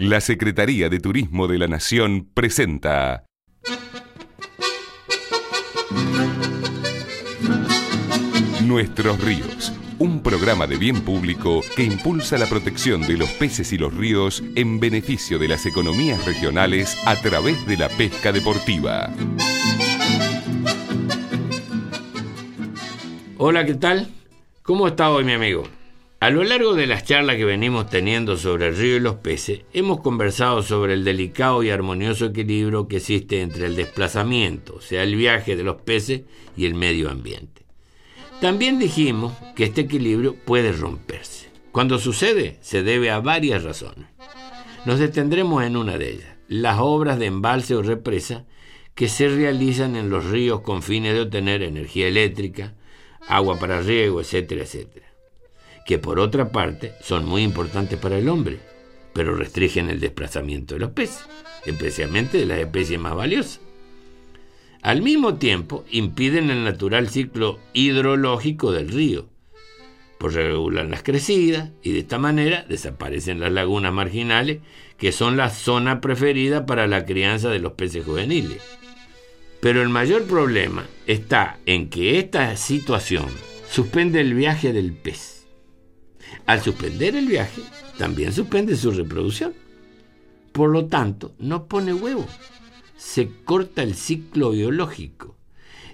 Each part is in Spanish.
La Secretaría de Turismo de la Nación presenta Nuestros ríos, un programa de bien público que impulsa la protección de los peces y los ríos en beneficio de las economías regionales a través de la pesca deportiva. Hola, ¿qué tal? ¿Cómo está hoy mi amigo? A lo largo de las charlas que venimos teniendo sobre el río y los peces, hemos conversado sobre el delicado y armonioso equilibrio que existe entre el desplazamiento, o sea, el viaje de los peces y el medio ambiente. También dijimos que este equilibrio puede romperse. Cuando sucede, se debe a varias razones. Nos detendremos en una de ellas, las obras de embalse o represa que se realizan en los ríos con fines de obtener energía eléctrica, agua para riego, etcétera, etcétera. Que por otra parte son muy importantes para el hombre, pero restringen el desplazamiento de los peces, especialmente de las especies más valiosas. Al mismo tiempo, impiden el natural ciclo hidrológico del río, pues regulan las crecidas y de esta manera desaparecen las lagunas marginales, que son la zona preferida para la crianza de los peces juveniles. Pero el mayor problema está en que esta situación suspende el viaje del pez. Al suspender el viaje, también suspende su reproducción. Por lo tanto, no pone huevo se corta el ciclo biológico.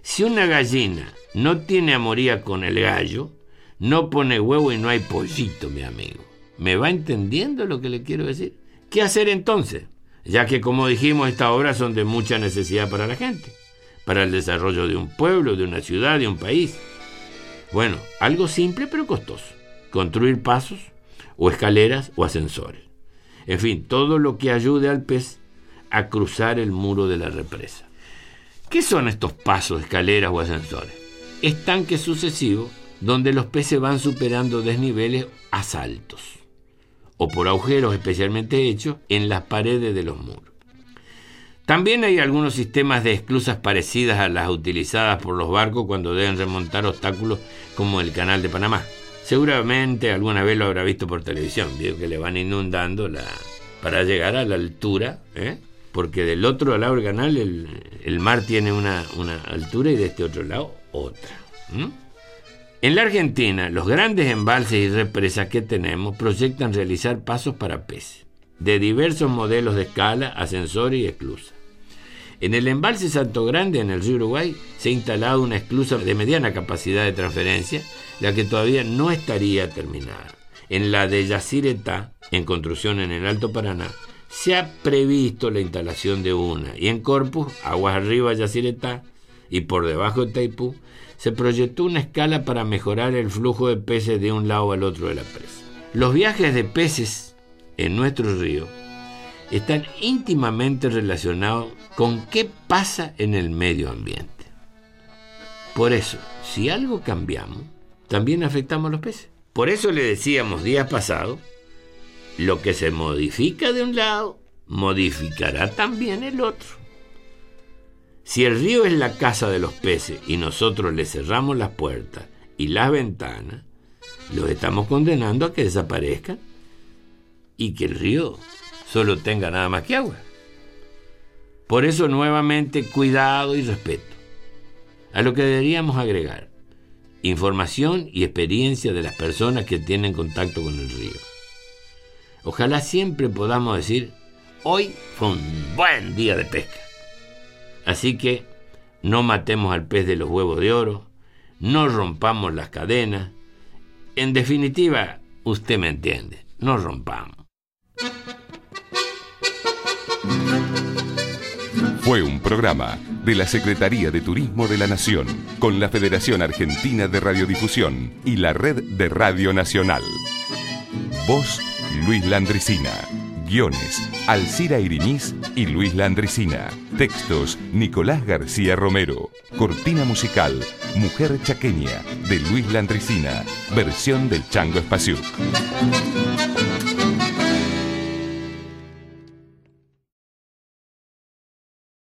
Si una gallina no tiene amoría con el gallo, no pone huevo y no hay pollito, mi amigo. ¿Me va entendiendo lo que le quiero decir? ¿Qué hacer entonces? Ya que, como dijimos, estas obras son de mucha necesidad para la gente, para el desarrollo de un pueblo, de una ciudad, de un país. Bueno, algo simple pero costoso. Construir pasos, o escaleras, o ascensores. En fin, todo lo que ayude al pez a cruzar el muro de la represa. ¿Qué son estos pasos, escaleras o ascensores? Estanques sucesivos donde los peces van superando desniveles a saltos o por agujeros especialmente hechos en las paredes de los muros. También hay algunos sistemas de esclusas parecidas a las utilizadas por los barcos cuando deben remontar obstáculos como el canal de Panamá. Seguramente alguna vez lo habrá visto por televisión, vio que le van inundando la, para llegar a la altura ¿eh? porque del otro lado del canal el, mar tiene una, altura y de este otro lado otra. En la Argentina, los grandes embalses y represas que tenemos proyectan realizar pasos para peces, de diversos modelos de escala, ascensores y esclusas. En el embalse Santo Grande, en el río Uruguay, se ha instalado una esclusa de mediana capacidad de transferencia, la que todavía no estaría terminada. En la de Yacyretá, en construcción en el Alto Paraná, se ha previsto la instalación de una y en Corpus, aguas arriba Yacyretá y por debajo de Taipú, se proyectó una escala para mejorar el flujo de peces de un lado al otro de la presa. Los viajes de peces en nuestro río están íntimamente relacionados con qué pasa en el medio ambiente. Por eso, si algo cambiamos, también afectamos a los peces. Por eso le decíamos días pasados lo que se modifica de un lado, modificará también el otro. Si el río es la casa de los peces y nosotros le cerramos las puertas y las ventanas, los estamos condenando a que desaparezcan y que el río solo tenga nada más que agua. Por eso nuevamente cuidado y respeto. A lo que deberíamos agregar, información y experiencia de las personas que tienen contacto con el río. Ojalá siempre podamos decir, hoy fue un buen día de pesca. Así que no matemos al pez de los huevos de oro, no rompamos las cadenas. En definitiva, usted me entiende, no rompamos. Fue un programa de la Secretaría de Turismo de la Nación, con la Federación Argentina de Radiodifusión y la Red de Radio Nacional. Voz Luis Landricina. Guiones, Alcira Irinis y Luis Landricina. Textos, Nicolás García Romero. Cortina musical, Mujer Chaqueña, de Luis Landricina. Versión del Chango Espacio.